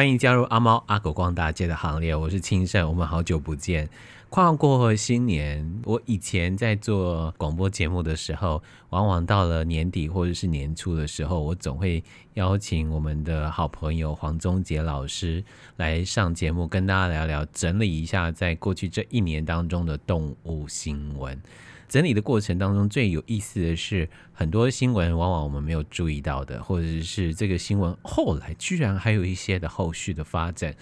欢迎加入阿猫阿狗逛大街的行列，我是清盛，我们好久不见。跨过新年，我以前在做广播节目的时候，往往到了年底或者是年初的时候，我总会邀请我们的好朋友黄宗杰老师来上节目，跟大家聊聊，整理一下在过去这一年当中的动物新闻。整理的过程当中，最有意思的是，很多新闻往往我们没有注意到的，或者是这个新闻后来居然还有一些的后续的发展。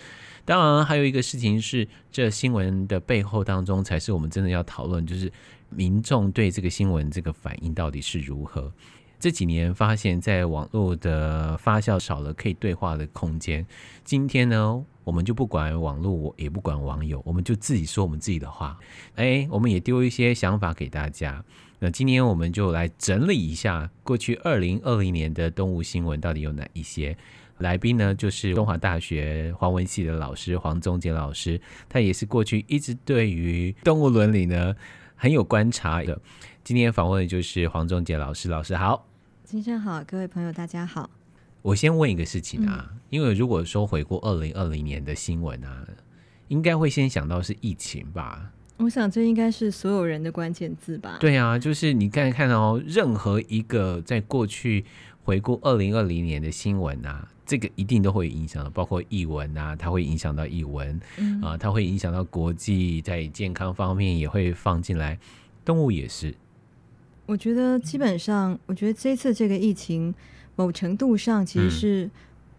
当然，还有一个事情是，这新闻的背后当中，才是我们真的要讨论，就是民众对这个新闻这个反应到底是如何。这几年发现，在网络的发酵少了可以对话的空间。今天呢，我们就不管网络，我也不管网友，我们就自己说我们自己的话。哎，我们也丢一些想法给大家。那今天我们就来整理一下过去二零二零年的动物新闻到底有哪一些。来宾呢，就是东华大学黄文系的老师黄宗杰老师，他也是过去一直对于动物伦理呢很有观察的。今天访问的就是黄宗杰老师，老师好。先生好，各位朋友大家好。我先问一个事情啊，嗯、因为如果说回顾二零二零年的新闻啊，应该会先想到是疫情吧？我想这应该是所有人的关键字吧？对啊，就是你刚才看到、哦、任何一个在过去回顾二零二零年的新闻啊，这个一定都会影响到，包括译文啊，它会影响到译文、嗯、啊，它会影响到国际，在健康方面也会放进来，动物也是。我觉得基本上，我觉得这次这个疫情，某程度上其实是，嗯、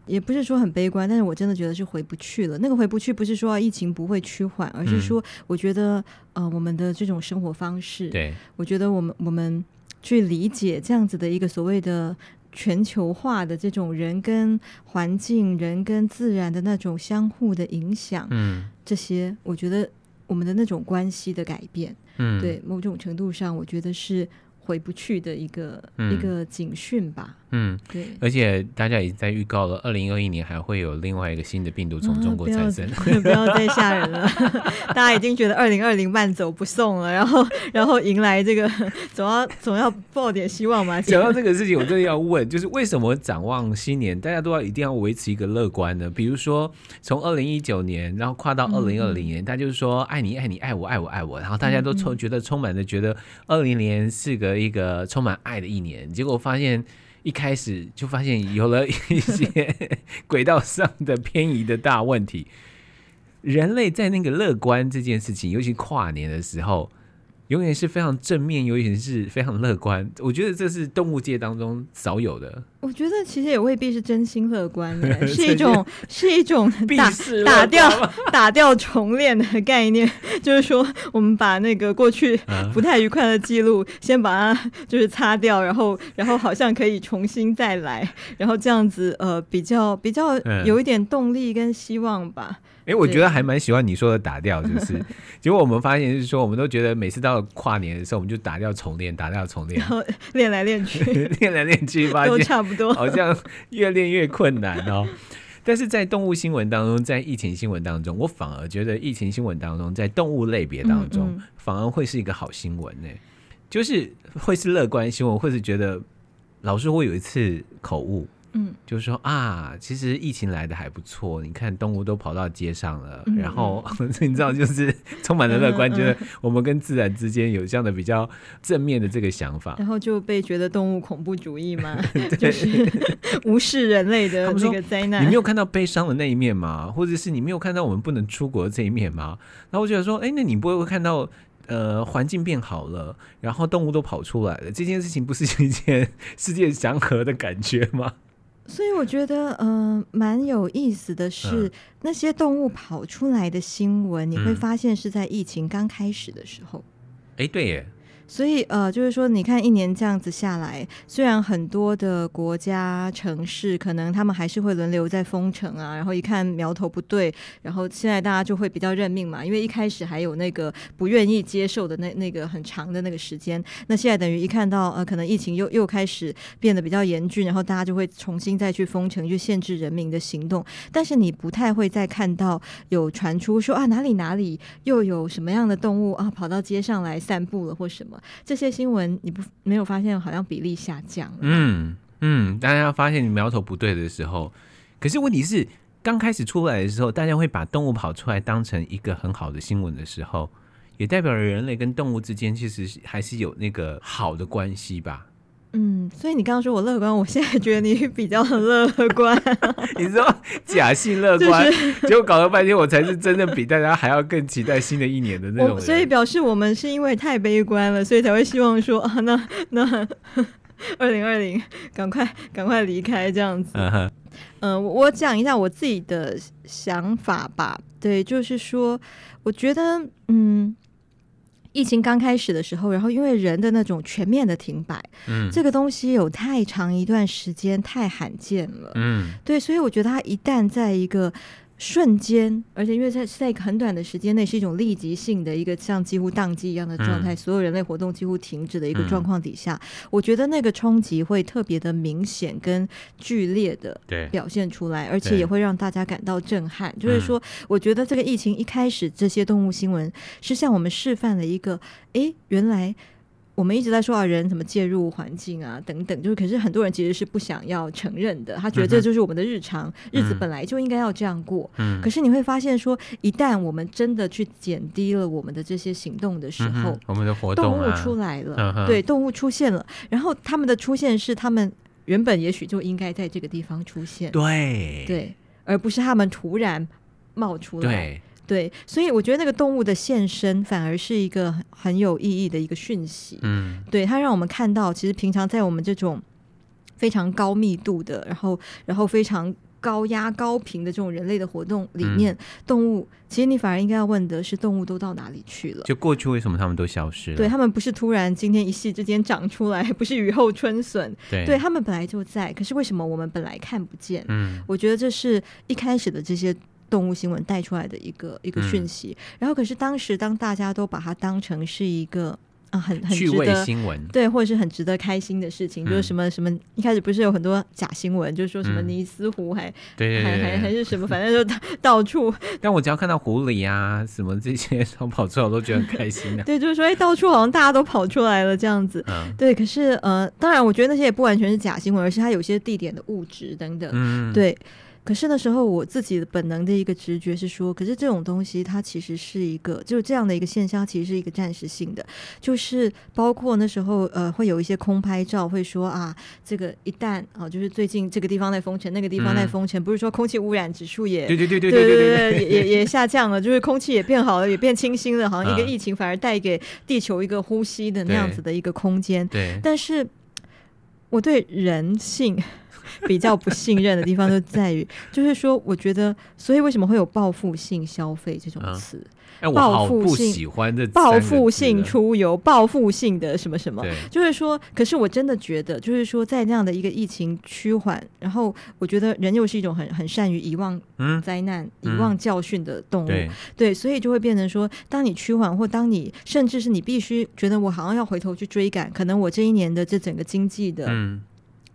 也不是说很悲观，但是我真的觉得是回不去了。那个回不去，不是说疫情不会趋缓，而是说，我觉得，呃，我们的这种生活方式，对，我觉得我们我们去理解这样子的一个所谓的全球化的这种人跟环境、人跟自然的那种相互的影响，嗯，这些，我觉得我们的那种关系的改变，嗯，对，某种程度上，我觉得是。回不去的一个、嗯、一个警讯吧。嗯，对。而且大家已经在预告了，二零二一年还会有另外一个新的病毒从中国产生。嗯、不要再吓人了，大家已经觉得二零二零慢走不送了，然后 然后迎来这个总要总要抱点希望嘛。讲到这个事情，我真的要问，就是为什么展望新年，大家都要一定要维持一个乐观呢？比如说从二零一九年，然后跨到二零二零年，大家就是说爱你爱你爱我爱我爱我，然后大家都充觉得充满了觉得二零年是个。一个充满爱的一年，结果发现一开始就发现有了一些 轨道上的偏移的大问题。人类在那个乐观这件事情，尤其跨年的时候。永远是非常正面，永远是非常乐观。我觉得这是动物界当中少有的。我觉得其实也未必是真心乐观的，是一种是一种打打掉 打掉重练的概念。就是说，我们把那个过去不太愉快的记录，先把它就是擦掉，然后然后好像可以重新再来，然后这样子呃比较比较有一点动力跟希望吧。哎，我觉得还蛮喜欢你说的打掉，就是 结果我们发现是说，我们都觉得每次到跨年的时候，我们就打掉重练，打掉重练，然后练来练去，练来练去，发现都差不多，好像越练越困难哦。但是在动物新闻当中，在疫情新闻当中，我反而觉得疫情新闻当中，在动物类别当中，嗯嗯反而会是一个好新闻呢，就是会是乐观新闻，或是觉得老师会有一次口误。嗯，就是说啊，其实疫情来的还不错，你看动物都跑到街上了，嗯、然后 你知道，就是 充满了乐观，嗯、觉得我们跟自然之间有这样的比较正面的这个想法，然后就被觉得动物恐怖主义嘛，就是无视人类的这个灾难。你没有看到悲伤的那一面吗？或者是你没有看到我们不能出国的这一面吗？然后我觉得说，哎，那你不会看到呃环境变好了，然后动物都跑出来了，这件事情不是一件世界祥和的感觉吗？所以我觉得，嗯、呃，蛮有意思的是，嗯、那些动物跑出来的新闻，你会发现是在疫情刚开始的时候。哎、嗯，对耶。所以呃，就是说，你看一年这样子下来，虽然很多的国家城市可能他们还是会轮流在封城啊，然后一看苗头不对，然后现在大家就会比较认命嘛，因为一开始还有那个不愿意接受的那那个很长的那个时间，那现在等于一看到呃，可能疫情又又开始变得比较严峻，然后大家就会重新再去封城，去限制人民的行动，但是你不太会再看到有传出说啊哪里哪里又有什么样的动物啊跑到街上来散步了或什么。这些新闻你不没有发现好像比例下降？嗯嗯，大家发现你苗头不对的时候，可是问题是刚开始出来的时候，大家会把动物跑出来当成一个很好的新闻的时候，也代表了人类跟动物之间其实还是有那个好的关系吧。嗯，所以你刚刚说我乐观，我现在觉得你 比较乐观。你说假性乐观，就是、结果搞了半天，我才是真的比大家还要更期待新的一年的那种。所以表示我们是因为太悲观了，所以才会希望说啊，那那二零二零赶快赶快离开这样子。嗯、uh-huh. 呃，我讲一下我自己的想法吧。对，就是说，我觉得嗯。疫情刚开始的时候，然后因为人的那种全面的停摆，嗯，这个东西有太长一段时间太罕见了，嗯，对，所以我觉得它一旦在一个。瞬间，而且因为在在一个很短的时间内，是一种立即性的一个像几乎宕机一样的状态，嗯，所有人类活动几乎停止的一个状况底下，嗯，我觉得那个冲击会特别的明显跟剧烈的表现出来，而且也会让大家感到震撼。就是说，我觉得这个疫情一开始，这些动物新闻是向我们示范了一个，诶，原来。我们一直在说啊，人怎么介入环境啊，等等，就是可是很多人其实是不想要承认的，他觉得这就是我们的日常，嗯、日子本来就应该要这样过。嗯。可是你会发现说，一旦我们真的去减低了我们的这些行动的时候，嗯、我们的活动、啊、动物出来了、嗯，对，动物出现了，然后他们的出现是他们原本也许就应该在这个地方出现，对对，而不是他们突然冒出来。对。对，所以我觉得那个动物的现身反而是一个很很有意义的一个讯息。嗯，对，它让我们看到，其实平常在我们这种非常高密度的，然后然后非常高压高频的这种人类的活动里面，嗯、动物其实你反而应该要问的是，动物都到哪里去了？就过去为什么他们都消失了？对，他们不是突然今天一夕之间长出来，不是雨后春笋。对，对他们本来就在，可是为什么我们本来看不见？嗯，我觉得这是一开始的这些。动物新闻带出来的一个一个讯息，嗯，然后可是当时当大家都把它当成是一个啊很很值得新闻，对，或者是很值得开心的事情，嗯，就是什么什么一开始不是有很多假新闻，就是说什么尼斯湖还，对，还还还是什么，反正就到 到处。但我只要看到狐狸啊什么这些 都跑出来，我都觉得很开心的，啊。对，就是说哎，到处好像大家都跑出来了这样子。嗯，对，可是呃，当然我觉得那些也不完全是假新闻，而是它有些地点的物质等等。嗯，对。可是那时候，我自己的本能的一个直觉是说，可是这种东西它其实是一个，就是这样的一个现象，其实是一个暂时性的。就是包括那时候，呃，会有一些空拍照，会说啊，这个一旦啊，就是最近这个地方在封城，那个地方在封城，嗯、不是说空气污染指数也对对对对对对对，对，对也也 下降了，就是空气也变好了，也变清新了，好像一个疫情反而带给地球一个呼吸的那样子的一个空间。对，但是我对人性。比较不信任的地方就在于，就是说，我觉得，所以为什么会有报复性消费这种词？报复性报复性出游，报复性的什么什么？就是说，可是我真的觉得，就是说，在那样的一个疫情趋缓，然后我觉得人又是一种很很善于遗忘灾难、嗯、遗忘教训的动物，对，对，所以就会变成说，当你趋缓，或当你甚至是你必须觉得我好像要回头去追赶，可能我这一年的这整个经济的。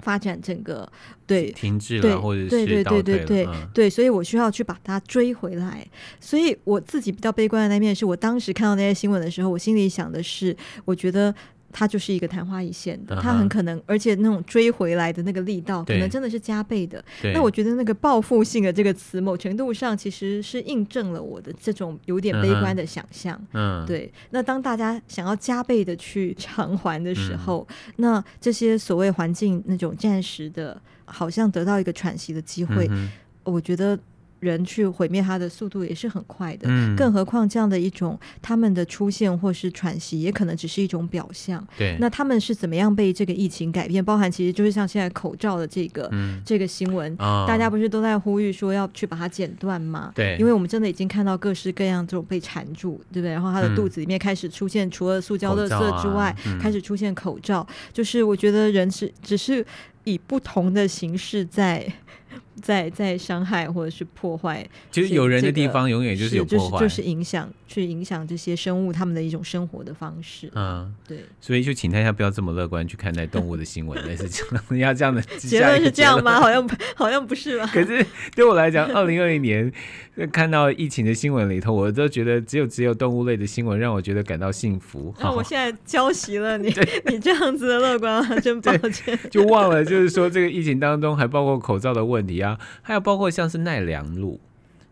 嗯发展整个对停滞了，或者是对对对对对、嗯、对，所以我需要去把它追回来。所以我自己比较悲观的那面，是我当时看到那些新闻的时候，我心里想的是，我觉得。它就是一个昙花一现的，它很可能，而且那种追回来的那个力道，可能真的是加倍的。那我觉得那个报复性的这个词，某程度上其实是印证了我的这种有点悲观的想象。嗯，对。那当大家想要加倍的去偿还的时候，嗯、那这些所谓环境那种暂时的，好像得到一个喘息的机会，嗯、我觉得。人去毁灭它的速度也是很快的，嗯，更何况这样的一种他们的出现或是喘息，也可能只是一种表象。对，那他们是怎么样被这个疫情改变？包含其实就是像现在口罩的这个、嗯、这个新闻、哦，大家不是都在呼吁说要去把它剪断吗？对，因为我们真的已经看到各式各样这种被缠住，对不对？然后他的肚子里面开始出现，除了塑胶垃圾之外、啊嗯，开始出现口罩。就是我觉得人是只是以不同的形式在。在在伤害或者是破坏，其实有人的地方永远就是有破坏，就是就是影响去影响这些生物他们的一种生活的方式。嗯，对，所以就请大家不要这么乐观去看待动物的新闻，类似这样，要这样的 结论是这样吗？好像好像不是吧？可是对我来讲，二零二零年看到疫情的新闻里头，我都觉得只有只有动物类的新闻让我觉得感到幸福。那我现在浇熄了你你这样子的乐观啊，真抱歉，就忘了就是说这个疫情当中还包括口罩的问题啊。啊，还有包括像是奈良路，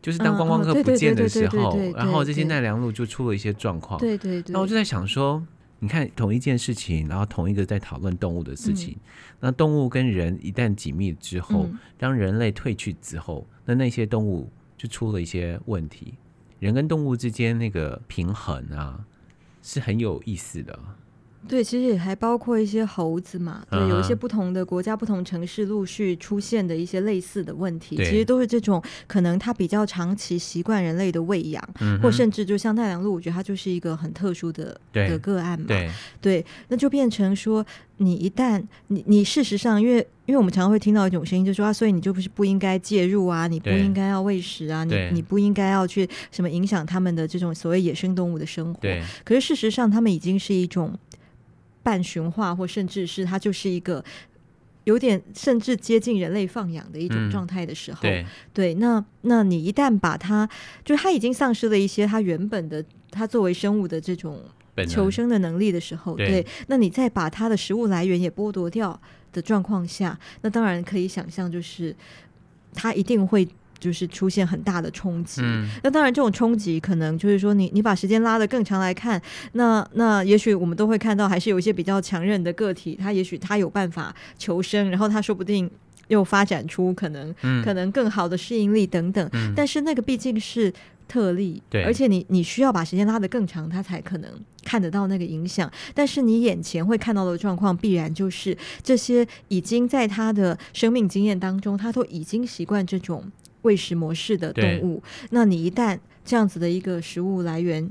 就是当观光客不见的时候，然后这些奈良路就出了一些状况。对对对。那我就在想说，你看同一件事情，然后同一个在讨论动物的事情，嗯、那动物跟人一旦紧密之后，嗯、当人类退去之后，那那些动物就出了一些问题。人跟动物之间那个平衡啊，是很有意思的。对，其实也还包括一些猴子嘛，对，有一些不同的国家、不同城市陆续出现的一些类似的问题，其实都是这种可能它比较长期习惯人类的喂养，嗯、或甚至就像奈良鹿，我觉得它就是一个很特殊的的个案嘛。对，对，那就变成说，你一旦你你事实上，因为因为我们常常会听到一种声音，就说啊，所以你就不是不应该介入啊，你不应该要喂食啊，你你不应该要去什么影响他们的这种所谓野生动物的生活。对，可是事实上，他们已经是一种。半驯化，或甚至是它就是一个有点甚至接近人类放养的一种状态的时候，嗯、对，对，那那你一旦把它，就它已经丧失了一些它原本的它作为生物的这种求生的能力的时候，对，对，那你再把它的食物来源也剥夺掉的状况下，那当然可以想象，就是它一定会。就是出现很大的冲击，嗯、那当然这种冲击可能就是说你你把时间拉得更长来看，那那也许我们都会看到还是有一些比较强韧的个体，他也许他有办法求生，然后他说不定又发展出可能、嗯、可能更好的适应力等等，嗯、但是那个毕竟是特例，对，而且你你需要把时间拉得更长，他才可能看得到那个影响，但是你眼前会看到的状况必然就是这些已经在他的生命经验当中，他都已经习惯这种。喂食模式的动物，那你一旦这样子的一个食物来源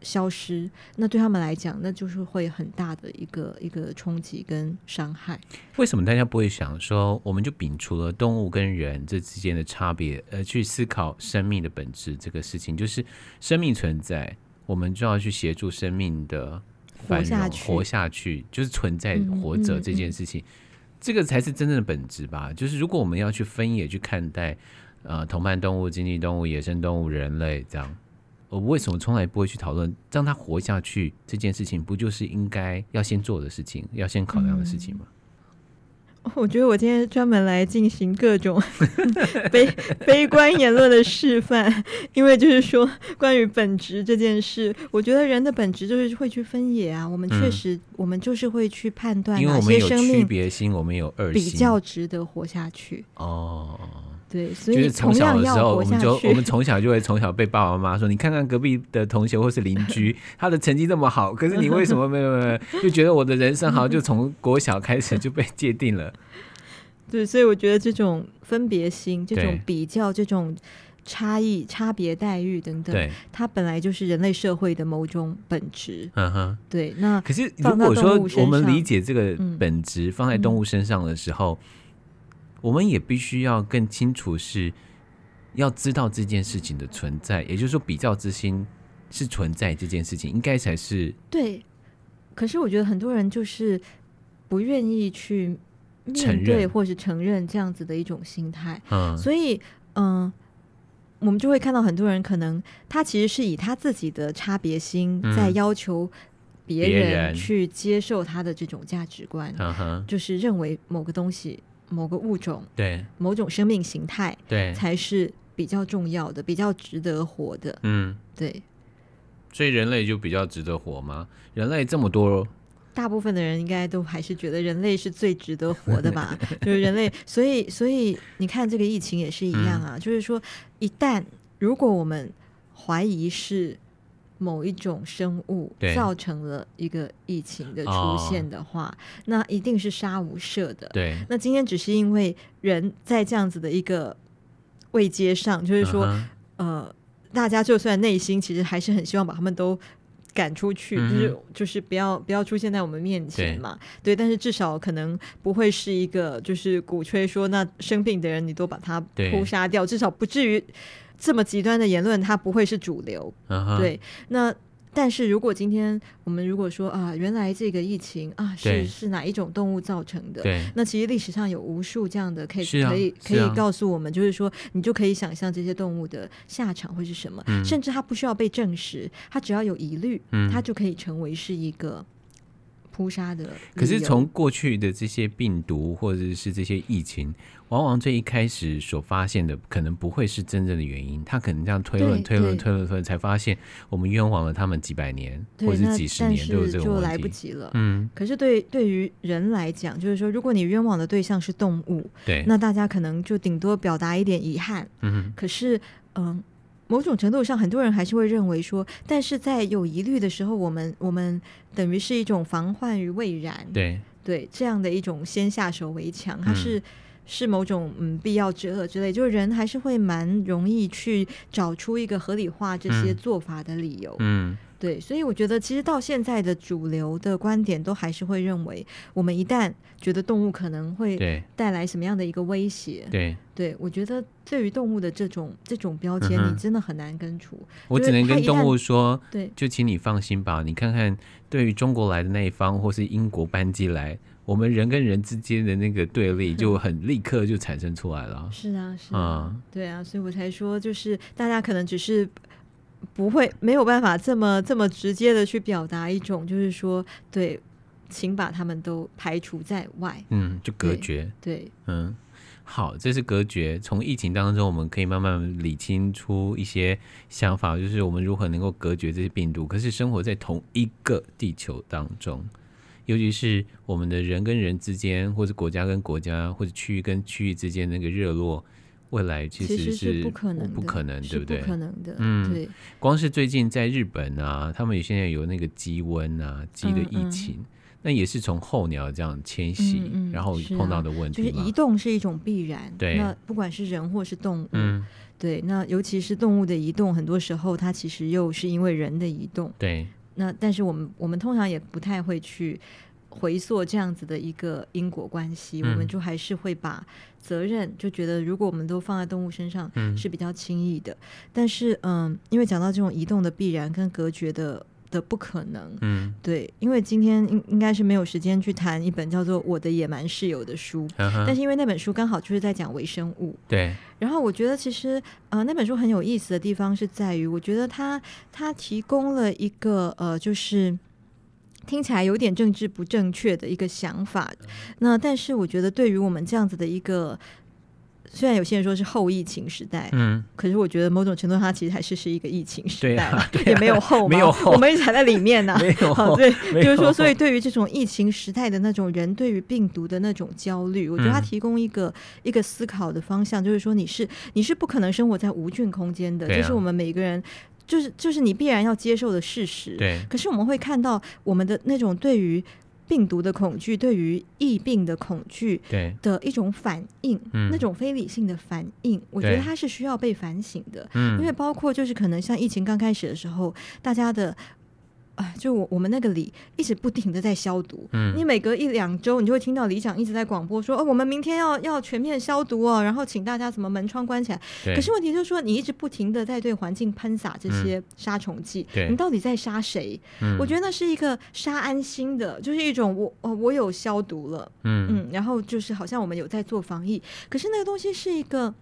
消失，嗯、哼那对他们来讲，那就是会很大的一个一个冲击跟伤害。为什么大家不会想说，我们就摒除了动物跟人这之间的差别，而去思考生命的本质这个事情？就是生命存在，我们就要去协助生命的活下去，活下去就是存在活着这件事情，嗯嗯嗯、这个才是真正的本质吧？就是如果我们要去分野去看待。呃，同伴动物、经济动物、野生动物、人类，这样，我为什么从来不会去讨论让它活下去这件事情？不就是应该要先做的事情，要先考量的事情吗？嗯，我觉得我今天专门来进行各种 悲悲观言论的示范，因为就是说关于本质这件事，我觉得人的本质就是会去分野啊。我们确实，嗯，我们就是会去判断哪些生命区别心，我们有二心，比较值得活下去哦。对，所以从小的时候，我们就我们从小就会从小被爸爸妈妈说，你看看隔壁的同学或是邻居，他的成绩这么好，可是你为什么没有没有？就觉得我的人生好像就从国小开始就被界定了。对，所以我觉得这种分别心、这种比较、这种差异、差别待遇等等，对它本来就是人类社会的某种本质。嗯哼，对。那可是如果说我们理解这个本质放在动物身上的时候。嗯我们也必须要更清楚，是要知道这件事情的存在，也就是说，比较之心是存在这件事情，应该才是对。可是我觉得很多人就是不愿意去面对或是承认这样子的一种心态，嗯，所以嗯、呃，我们就会看到很多人可能他其实是以他自己的差别心在要求别人去接受他的这种价值观，就是认为某个东西。某个物种，对某种生命形态，对才是比较重要的，比较值得活的。嗯，对。所以人类就比较值得活吗？人类这么多，大部分的人应该都还是觉得人类是最值得活的吧？就是人类，所以所以你看这个疫情也是一样啊，嗯、就是说，一旦如果我们怀疑是。某一种生物造成了一个疫情的出现的话，哦、那一定是杀无赦的。对，那今天只是因为人在这样子的一个位阶上，就是说，嗯、呃，大家就算内心其实还是很希望把他们都赶出去，嗯、就是就是不要不要出现在我们面前嘛。对，对，但是至少可能不会是一个就是鼓吹说，那生病的人你都把他扑杀掉，至少不至于。这么极端的言论，它不会是主流。Uh huh. 对，那但是如果今天我们如果说啊，原来这个疫情啊是是哪一种动物造成的？对，那其实历史上有无数这样的 case 可以、啊、可以告诉我们，就是说你就可以想象这些动物的下场会是什么，嗯、甚至它不需要被证实，它只要有疑虑，嗯、它就可以成为是一个。扑杀的。可是从过去的这些病毒或者是这些疫情，往往最一开始所发现的可能不会是真正的原因，他可能这样推论、推论、推论、推论，才发现我们冤枉了他们几百年或者是几十年都有这个问题，就来不及了。嗯，可是对对于人来讲，就是说，如果你冤枉的对象是动物，对，那大家可能就顶多表达一点遗憾。嗯，可是，嗯。某种程度上，很多人还是会认为说，但是在有疑虑的时候，我们我们等于是一种防患于未然，对。对，这样的一种先下手为强，它是、嗯、是某种嗯必要之恶之类，就是人还是会蛮容易去找出一个合理化这些做法的理由，嗯。嗯对，所以我觉得其实到现在的主流的观点都还是会认为，我们一旦觉得动物可能会带来什么样的一个威胁，对，对我觉得对于动物的这种这种标签，你真的很难根除。我只能跟动物说，对，就请你放心吧。你看看，对于中国来的那一方，或是英国班机来，我们人跟人之间的那个对立就很立刻就产生出来了。是啊，是啊，对啊，所以我才说，就是大家可能只是。不会没有办法这么这么直接的去表达一种，就是说，对，请把他们都排除在外，嗯，就隔绝，对，对嗯，好，这是隔绝。从疫情当中，我们可以慢慢理清出一些想法，就是我们如何能够隔绝这些病毒。可是生活在同一个地球当中，尤其是我们的人跟人之间，或者国家跟国家，或者区域跟区域之间那个热络。未来其实是不可能，不可能，对不对？不可能的，嗯，对。光是最近在日本啊，他们现在有那个鸡瘟啊，鸡的疫情，嗯嗯、那也是从候鸟这样迁徙，嗯嗯、然后碰到的问题、啊。就是移动是一种必然，对。那不管是人或是动物，嗯，对。那尤其是动物的移动，很多时候它其实又是因为人的移动，对。那但是我们我们通常也不太会去。回溯这样子的一个因果关系，嗯、我们就还是会把责任就觉得，如果我们都放在动物身上是比较轻易的。嗯、但是，嗯，因为讲到这种移动的必然跟隔绝的的不可能，嗯，对，因为今天应应该是没有时间去谈一本叫做《我的野蛮室友》的书，嗯、但是因为那本书刚好就是在讲微生物，对。然后我觉得其实，呃，那本书很有意思的地方是在于，我觉得它它提供了一个呃，就是。听起来有点政治不正确的一个想法，那但是我觉得对于我们这样子的一个，虽然有些人说是后疫情时代，嗯，可是我觉得某种程度它其实还是是一个疫情时代，对啊，对啊，也没有后，没有后，我们一直还在里面呢，没有后，对，就是说，所以对于这种疫情时代的那种人对于病毒的那种焦虑，我觉得它提供一个、嗯、一个思考的方向，就是说你是你是不可能生活在无菌空间的，这、啊、是我们每个人。就是就是你必然要接受的事实。对。可是我们会看到我们的那种对于病毒的恐惧，对于疫病的恐惧，对的一种反应，那种非理性的反应，我觉得它是需要被反省的。嗯。因为包括就是可能像疫情刚开始的时候，大家的。就我我们那个里一直不停的在消毒，嗯，你每隔一两周，你就会听到里长一直在广播说，哦，我们明天要要全面消毒哦，然后请大家怎么门窗关起来。可是问题就是说，你一直不停的在对环境喷洒这些杀虫剂，嗯，你到底在杀谁？嗯，我觉得那是一个杀安心的，就是一种我哦我有消毒了，嗯嗯，然后就是好像我们有在做防疫，可是那个东西是一个。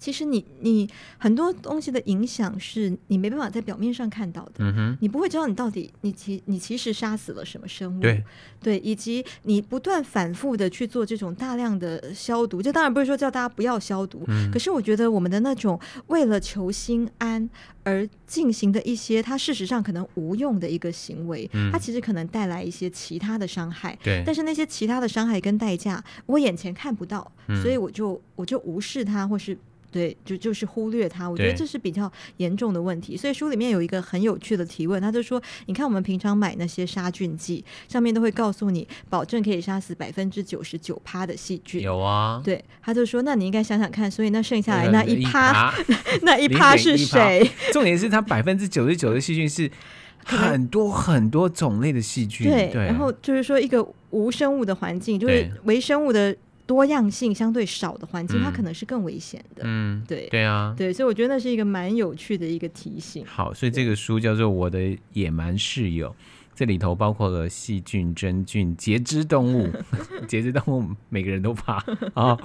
其实你你很多东西的影响是你没办法在表面上看到的，嗯哼，你不会知道你到底你其你其实杀死了什么生物，对。对，以及你不断反复的去做这种大量的消毒，这当然不是说叫大家不要消毒，嗯，可是我觉得我们的那种为了求心安而进行的一些，它事实上可能无用的一个行为，嗯，它其实可能带来一些其他的伤害，对，但是那些其他的伤害跟代价我眼前看不到，嗯，所以我就我就无视它，或是。对，就就是忽略它，我觉得这是比较严重的问题。所以书里面有一个很有趣的提问，他就说：“你看我们平常买那些杀菌剂，上面都会告诉你，保证可以杀死百分之九十九趴的细菌。”有啊，对，他就说：“那你应该想想看，所以那剩下来那一趴，那一趴是谁？重点是它百分之九十九的细菌是 很多很多种类的细菌。对，对，然后就是说一个无生物的环境，就是微生物的。”多样性相对少的环境，嗯，它可能是更危险的。嗯，对，对啊，对，所以我觉得那是一个蛮有趣的一个提醒。好，所以这个书叫做《我的野蛮室友》。这里头包括了细菌、真菌、节肢动物。节肢动物每个人都怕啊，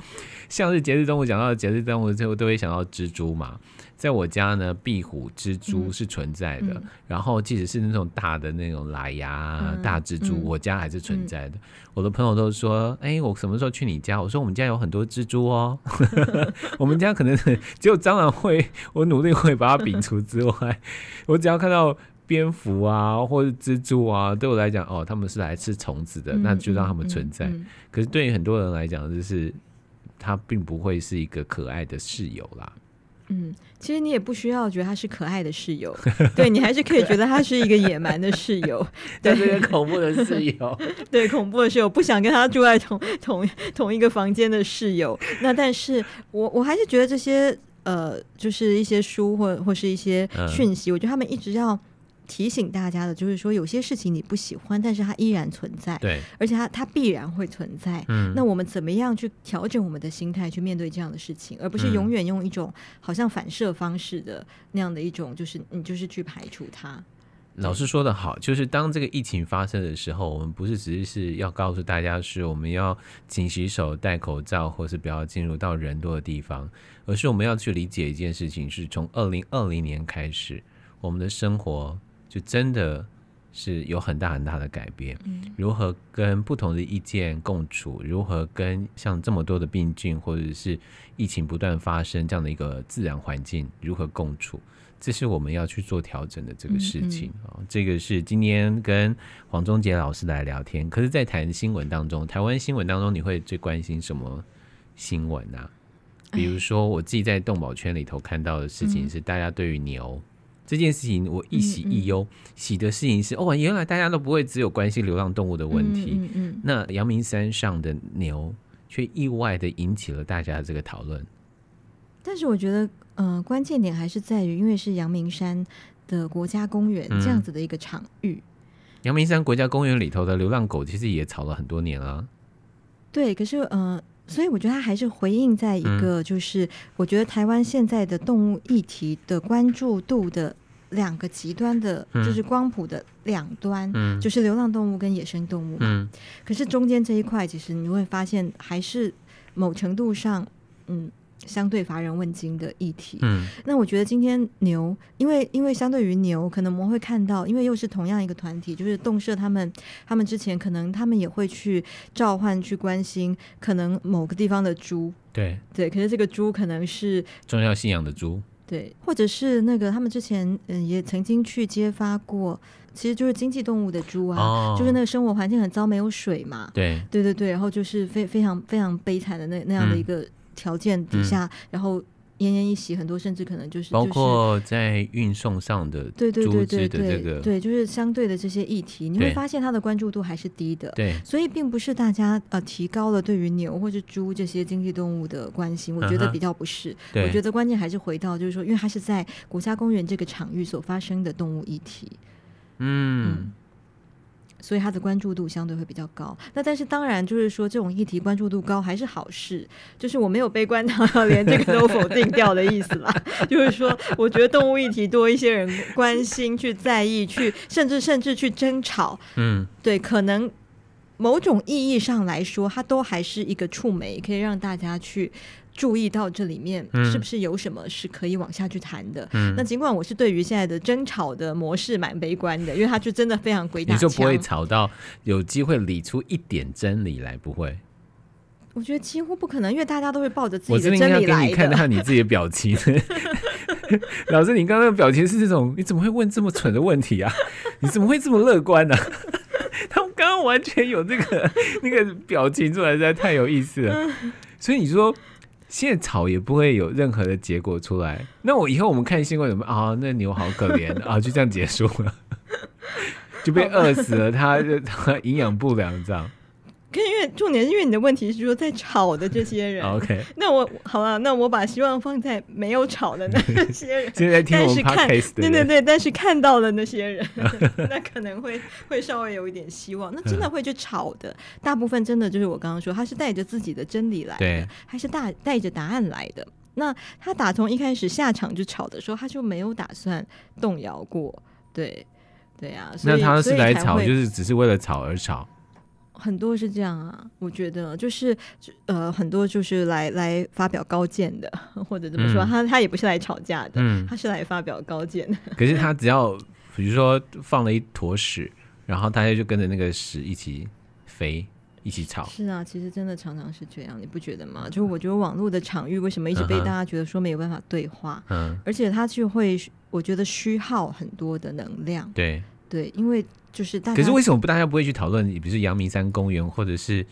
像是节肢动物，讲到节肢动物最后都会想到蜘蛛嘛。在我家呢，壁虎、蜘蛛是存在的。然后，即使是那种大的那种喇牙、嗯、大蜘蛛，嗯、我家还是存在的。嗯、我的朋友都说：“哎，我什么时候去你家？”我说：“我们家有很多蜘蛛哦。”我们家可能只有蟑螂会，我努力会把它摒除之外，我只要看到蝙蝠啊或者蜘蛛啊，对我来讲，哦，他们是来吃虫子的，嗯、那就让他们存在。嗯嗯嗯、可是对于很多人来讲，就是它并不会是一个可爱的室友啦。嗯，其实你也不需要觉得他是可爱的室友，对，你还是可以觉得他是一个野蛮的室友，对，这个恐怖的室友，对，恐怖的室友，不想跟他住在同同同一个房间的室友。那但是我我还是觉得这些呃，就是一些书或或是一些讯息，嗯、我觉得他们一直要。提醒大家的就是说，有些事情你不喜欢，但是它依然存在，对，而且它它必然会存在。嗯，那我们怎么样去调整我们的心态去面对这样的事情，而不是永远用一种好像反射方式的那样的一种，就是你就是去排除它。老师说的好，就是当这个疫情发生的时候，我们不是只是是要告诉大家是我们要勤洗手、戴口罩，或是不要进入到人多的地方，而是我们要去理解一件事情，是从二零二零年开始，我们的生活。就真的是有很大很大的改变。如何跟不同的意见共处，如何跟像这么多的病菌或者是疫情不断发生这样的一个自然环境如何共处，这是我们要去做调整的这个事情啊。这个是今天跟黄忠杰老师来聊天。可是，在谈新闻当中，台湾新闻当中，你会最关心什么新闻啊？比如说，我自己在动保圈里头看到的事情是，大家对于牛。这件事情我一喜一忧，嗯嗯、喜的事情是哦，原来大家都不会只有关心流浪动物的问题，嗯嗯嗯、那阳明山上的牛却意外的引起了大家的这个讨论。但是我觉得，呃，关键点还是在于，因为是阳明山的国家公园这样子的一个场域。阳、嗯、明山国家公园里头的流浪狗其实也吵了很多年了。对，可是呃。所以我觉得他还是回应在一个，就是我觉得台湾现在的动物议题的关注度的两个极端的，就是光谱的两端，就是流浪动物跟野生动物嘛。可是中间这一块，其实你会发现还是某程度上，嗯。相对乏人问津的议题，嗯，那我觉得今天牛，因为因为相对于牛，可能我们会看到，因为又是同样一个团体，就是动社他们，他们之前可能他们也会去召唤、去关心，可能某个地方的猪，对。对，可是这个猪可能是宗教信仰的猪，对，或者是那个他们之前嗯也曾经去揭发过，其实就是经济动物的猪啊，哦、就是那个生活环境很糟，没有水嘛，对。对对对，然后就是非非常非常悲惨的那那样的一个。嗯条件底下，嗯、然后奄奄一息，很多甚至可能就是包括在运送上的对对对对对对对，对，就是相对的这些议题，你会发现它的关注度还是低的。对，所以并不是大家呃提高了对于牛或是猪这些经济动物的关心，我觉得比较不是。Uh huh、我觉得关键还是回到就是说，因为它是在国家公园这个场域所发生的动物议题。嗯。嗯所以他的关注度相对会比较高。那但是当然就是说，这种议题关注度高还是好事。就是我没有悲观到 连这个都否定掉的意思啦。就是说，我觉得动物议题多一些人关心、去在意、去甚至甚至去争吵，嗯，对，可能某种意义上来说，它都还是一个触媒，可以让大家去。注意到这里面是不是有什么是可以往下去谈的？嗯、那尽管我是对于现在的争吵的模式蛮悲观的，因为它就真的非常鬼打墙。你就不会吵到有机会理出一点真理来？不会？我觉得几乎不可能，因为大家都会抱着自己的真理来的。我给你看到你自己的表情。老师，你刚刚的表情是这种？你怎么会问这么蠢的问题啊？你怎么会这么乐观呢、啊？完全有这个 那个表情出来，实在太有意思了。所以你说。现在吵也不会有任何的结果出来。那我以后我们看新闻怎么啊？那牛好可怜啊，就这样结束了，就被饿死了。它它营养不良这样。因为重点是因为你的问题是说在吵的这些人，OK？那我好了，那我把希望放在没有吵的那 些人。现在听我们 podcast 对对对，但是看到了那些人，那可能会会稍微有一点希望。那真的会去吵的，大部分真的就是我刚刚说，他是带着自己的真理来的，对还是大带着答案来的？那他打从一开始下场就吵的时候，他就没有打算动摇过，对。对呀、啊，那他是来吵，就是只是为了吵而吵。很多是这样啊，我觉得就是呃，很多就是来来发表高见的，或者怎么说，嗯、他他也不是来吵架的，嗯、他是来发表高见的。可是他只要比如说放了一坨屎，然后大家就跟着那个屎一起飞，一起吵。是啊，其实真的常常是这样，你不觉得吗？就是我觉得网络的场域为什么一直被大家觉得说没有办法对话？嗯，而且他就会我觉得虚耗很多的能量。对对，因为。就是大，可是为什么不大家不会去讨论？比如说阳明山公园，或者是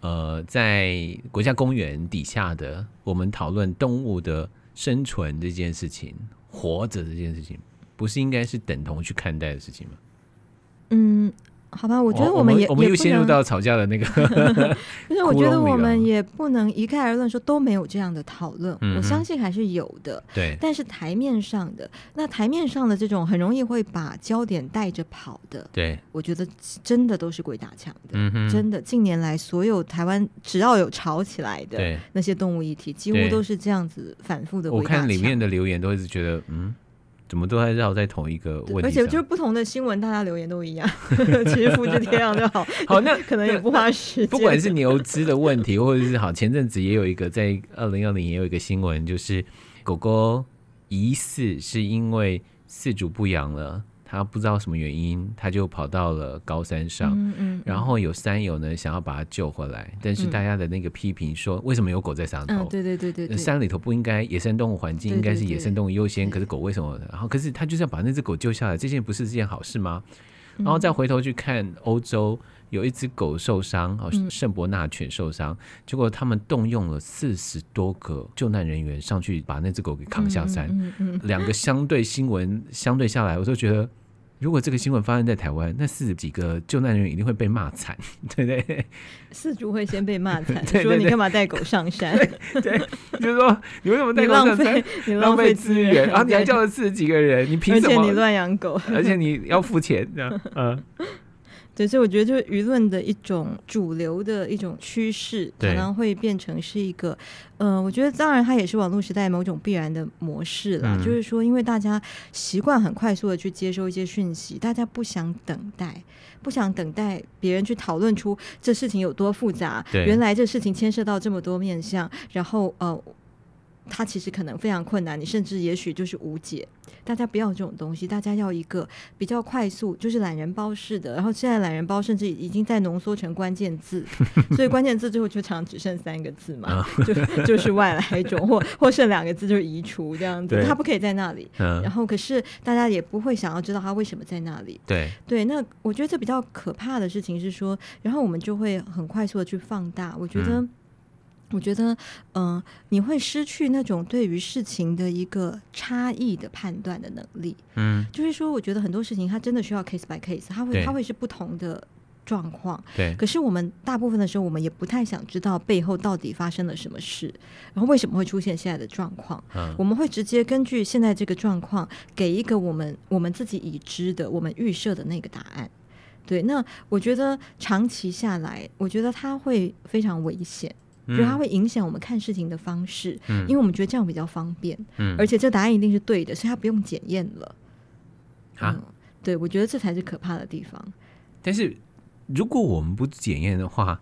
呃，在国家公园底下的，我们讨论动物的生存这件事情，活着这件事情，不是应该是等同去看待的事情吗？嗯。好吧，我觉得我们也、哦、我们又陷入到吵架的那个。可是我觉得我们也不能一概而论说都没有这样的讨论，嗯、我相信还是有的。对，但是台面上的那台面上的这种很容易会把焦点带着跑的，对，我觉得真的都是鬼打墙的。嗯哼，真的，近年来所有台湾只要有吵起来的那些动物议题，几乎都是这样子反复的。我看里面的留言都一直觉得，嗯。怎么都还绕在同一个问题，而且就是不同的新闻，大家留言都一样，其实复制贴上就好。好，那 可能也不花时间。不管是牛只的问题，或者是好，前阵子也有一个在二零二零也有一个新闻，就是狗狗疑似是因为饲主不养了。他不知道什么原因，他就跑到了高山上，嗯然后有山友呢想要把他救回来，但是大家的那个批评说，嗯、为什么有狗在上头？嗯、对对对对，山里头不应该野生动物环境应该是野生动物优先，可是狗为什么？然后可是他就是要把那只狗救下来，这件不是件好事吗？然后再回头去看欧洲。有一只狗受伤，哦，圣伯纳犬受伤，嗯、结果他们动用了四十多个救难人员上去把那只狗给扛下山。嗯嗯嗯、两个相对新闻相对下来，我都觉得，如果这个新闻发生在台湾，那四十几个救难人员一定会被骂惨，对不对？四主会先被骂惨，说你干嘛带狗上山？对，对，就是说你为什么带狗上山？你浪费资源，然后你还叫了四十几个人，你凭什么？而且你乱养狗，而且你要付钱，这样，嗯。对，所以我觉得就是舆论的一种主流的一种趋势，可能会变成是一个，嗯、呃，我觉得当然它也是网络时代某种必然的模式了。嗯、就是说，因为大家习惯很快速的去接收一些讯息，大家不想等待，不想等待别人去讨论出这事情有多复杂，对原来这事情牵涉到这么多面向，然后呃。它其实可能非常困难，你甚至也许就是无解。大家不要这种东西，大家要一个比较快速，就是懒人包式的。然后现在懒人包甚至已经在浓缩成关键字，所以关键字最后就常只剩三个字嘛，就就是外来种，或或剩两个字就是移除这样子。它不可以在那里。然后可是大家也不会想要知道它为什么在那里。对对，那我觉得这比较可怕的事情是说，然后我们就会很快速的去放大。我觉得。嗯我觉得，嗯、呃，你会失去那种对于事情的一个差异的判断的能力。嗯，就是说，我觉得很多事情它真的需要 case by case，它会它会是不同的状况。对。可是我们大部分的时候，我们也不太想知道背后到底发生了什么事，然后为什么会出现现在的状况。嗯。我们会直接根据现在这个状况，给一个我们我们自己已知的、我们预设的那个答案。对。那我觉得长期下来，我觉得它会非常危险。觉得它会影响我们看事情的方式，嗯，因为我们觉得这样比较方便，嗯，而且这答案一定是对的，所以它不用检验了。啊，嗯，对，我觉得这才是可怕的地方。但是如果我们不检验的话，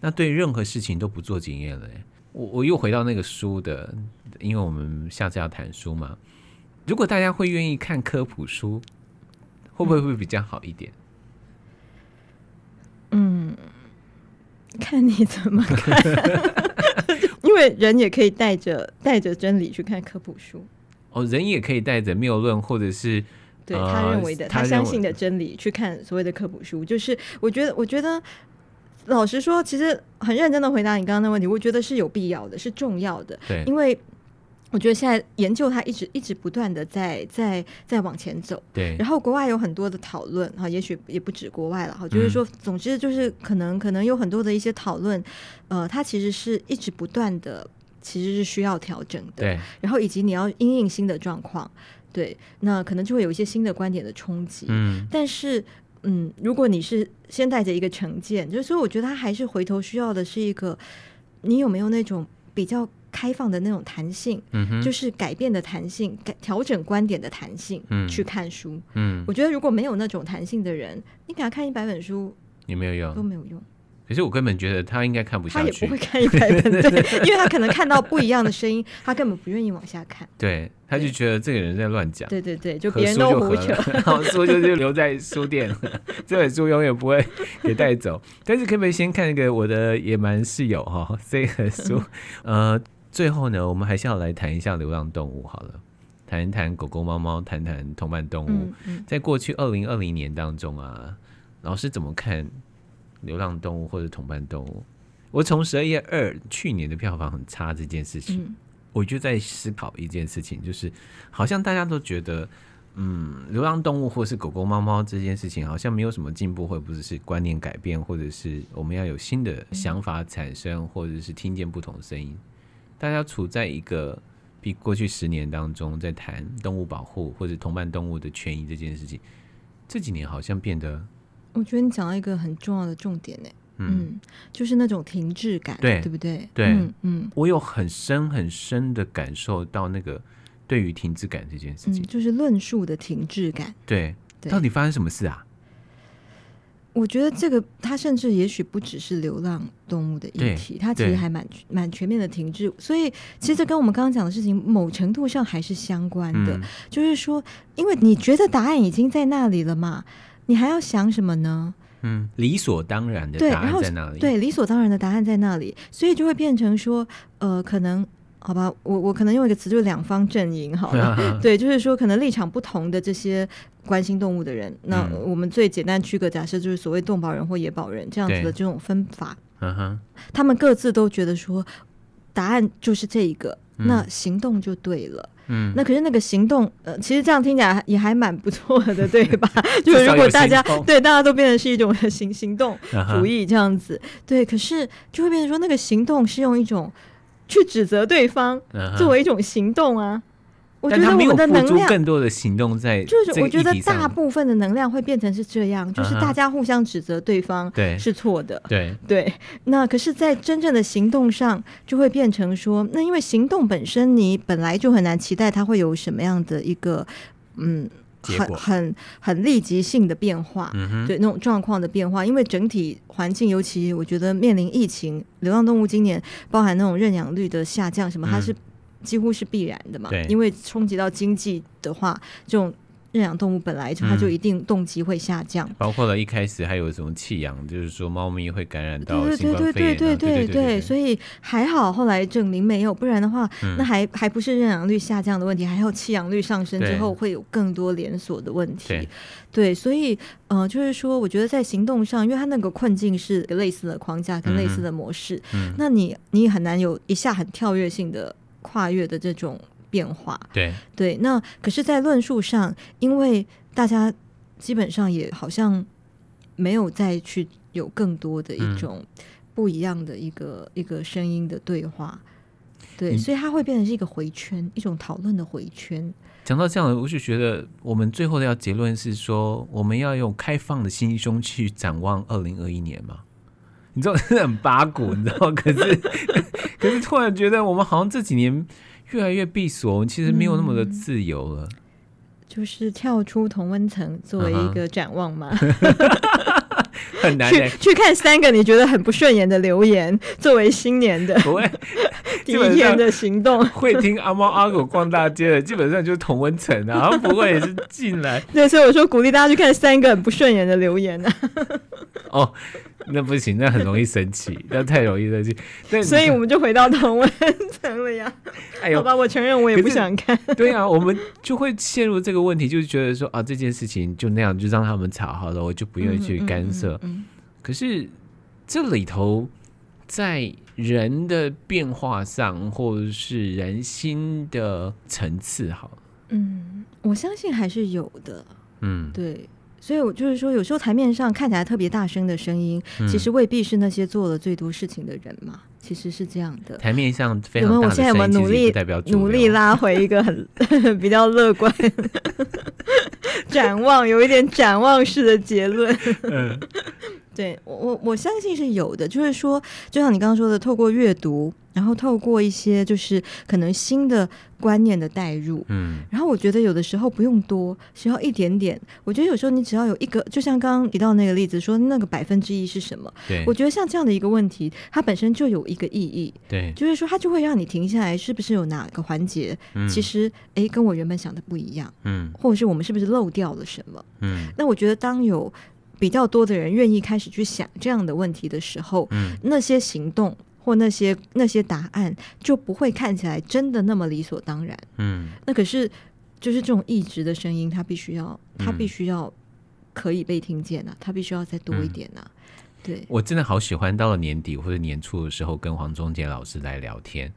那对任何事情都不做检验了。我我又回到那个书的，因为我们下次要谈书嘛。如果大家会愿意看科普书，会不会会比较好一点？嗯。看你怎么看，因为人也可以带着带着真理去看科普书。哦，人也可以带着谬论，或者是对他认为的、呃、他相信的真理去看所谓的科普书。就是我觉得，我觉得老实说，其实很认真的回答你刚刚的问题，我觉得是有必要的，是重要的。对，因为。我觉得现在研究它一直一直不断的在在在往前走，对。然后国外有很多的讨论哈，也许也不止国外了哈，就是说，总之就是可能可能有很多的一些讨论，呃，它其实是一直不断的，其实是需要调整的，对。然后以及你要因应新的状况，对，那可能就会有一些新的观点的冲击，嗯。但是，嗯，如果你是先带着一个成见，就是所以，我觉得他还是回头需要的是一个，你有没有那种比较。开放的那种弹性，就是改变的弹性，改调整观点的弹性，嗯，去看书。嗯，我觉得如果没有那种弹性的人，你给他看一百本书，也没有用，都没有用。可是我根本觉得他应该看不下去，他也不会看一百本，对，因为他可能看到不一样的声音，他根本不愿意往下看。对，他就觉得这个人在乱讲。对对对，就别人都胡扯，然后书就就留在书店，这本书永远不会给带走。但是可不可以先看一个我的野蛮室友哈这个书？呃，最后呢，我们还是要来谈一下流浪动物好了，谈一谈狗狗、猫猫，谈谈同伴动物。嗯嗯、在过去二零二零年当中啊，老师怎么看？流浪动物或者同伴动物，我从十二月二去年的票房很差这件事情，嗯、我就在思考一件事情，就是好像大家都觉得，嗯，流浪动物或是狗狗、猫猫这件事情好像没有什么进步，或者是观念改变，或者是我们要有新的想法产生，嗯、或者是听见不同声音。大家处在一个比过去十年当中在谈动物保护或者同伴动物的权益这件事情，这几年好像变得。我觉得你讲到一个很重要的重点呢，嗯，就是那种停滞感，对，对不对？对，嗯，嗯，我有很深很深的感受到那个对于停滞感这件事情，嗯，就是论述的停滞感，对，对，到底发生什么事啊？我觉得这个它甚至也许不只是流浪动物的议题，它其实还蛮蛮全面的停滞，所以其实这跟我们刚刚讲的事情某程度上还是相关的，嗯，就是说，因为你觉得答案已经在那里了嘛。你还要想什么呢？嗯，理所当然的答案在那里。对，理所当然的答案在那里，所以就会变成说，呃，可能好吧，我我可能用一个词，就是两方阵营，好了，对，就是说可能立场不同的这些关心动物的人，那我们最简单区隔假设就是所谓动保人或野保人这样子的这种分法，嗯哼，他们各自都觉得说答案就是这一个，那行动就对了。嗯，那可是那个行动，呃，其实这样听起来也还蛮不错的，对吧？就是如果大家对大家都变成是一种行行动主义这样子，uh. 对，可是就会变成说那个行动是用一种去指责对方作为一种行动啊。我觉得我们的能量更多的行动在，就是我觉得大部分的能量会变成是这样，就是大家互相指责对方是错的，对。对。那可是，在真正的行动上，就会变成说，那因为行动本身，你本来就很难期待它会有什么样的一个嗯，很很很立即性的变化，对那种状况的变化，因为整体环境，尤其我觉得面临疫情，流浪动物今年包含那种认养率的下降，什么它是。几乎是必然的嘛，对。因为冲击到经济的话，这种认养动物本来就它就一定动机会下降。包括了一开始还有什么弃养，就是说猫咪会感染到新冠肺炎。对对对对对对对，所以还好后来证明没有，不然的话，嗯、那还还不是认养率下降的问题，还有弃养率上升之后会有更多连锁的问题。对，对，所以呃，就是说，我觉得在行动上，因为它那个困境是类似的框架跟类似的模式，那你你很难有一下很跳跃性的。跨越的这种变化，对对，那可是，在论述上，因为大家基本上也好像没有再去有更多的一种不一样的一个、嗯、一个声音的对话，对，所以它会变成是一个回圈，一种讨论的回圈。讲到这样，我就觉得我们最后的要结论是说，我们要用开放的心胸去展望二零二一年嘛。你知道很八股，你知道？可是，可是突然觉得我们好像这几年越来越闭锁，其实没有那么的自由了。嗯、就是跳出同温层作为一个展望嘛，很难、欸、去去看三个你觉得很不顺眼的留言，作为新年的 不会 第一天的行动。会听阿猫阿狗逛大街的，基本上就是同温层啊，然后不会也是进来。对，所以我说鼓励大家去看三个很不顺眼的留言啊。哦。那不行，那很容易生气，那太容易生气。所以我们就回到同温层了呀。哎呦，好吧，我承认我也不想看。对啊，我们就会陷入这个问题，就是觉得说啊，这件事情就那样，就让他们吵好了，我就不愿意去干涉。嗯嗯嗯嗯、可是这里头在人的变化上，或者是人心的层次，好，嗯，我相信还是有的。嗯，对。所以，我就是说，有时候台面上看起来特别大声的声音，嗯、其实未必是那些做了最多事情的人嘛。其实是这样的。台面上非常大的声音，我们努力努力拉回一个很 比较乐观 展望，有一点展望式的结论。对我我我相信是有的，就是说，就像你刚刚说的，透过阅读。然后透过一些就是可能新的观念的带入，嗯，然后我觉得有的时候不用多，需要一点点。我觉得有时候你只要有一个，就像刚刚提到那个例子，说那个百分之一是什么？对，我觉得像这样的一个问题，它本身就有一个意义，对，就是说它就会让你停下来，是不是有哪个环节，嗯、其实哎跟我原本想的不一样，嗯，或者是我们是不是漏掉了什么？嗯，那我觉得当有比较多的人愿意开始去想这样的问题的时候，嗯，那些行动。或那些那些答案就不会看起来真的那么理所当然。嗯，那可是就是这种意志的声音，它必须要，它必须要可以被听见啊，它必须要再多一点啊。嗯、对，我真的好喜欢到了年底或者年初的时候跟黄宗杰老师来聊天，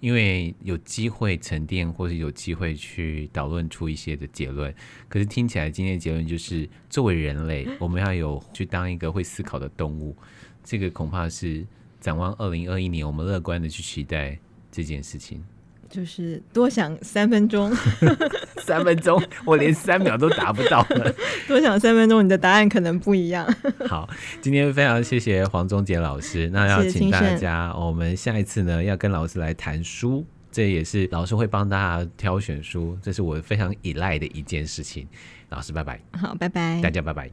因为有机会沉淀，或者有机会去导论出一些的结论。可是听起来今天的结论就是，作为人类，我们要有去当一个会思考的动物，这个恐怕是。展望二零二一年，我们乐观的去期待这件事情。就是多想三分钟，三分钟，我连三秒都达不到了。多想三分钟，你的答案可能不一样。好，今天非常谢谢黄宗杰老师。那要请大家，我们下一次呢要跟老师来谈书，这也是老师会帮大家挑选书，这是我非常依赖的一件事情。老师，拜拜。好，拜拜，大家拜拜。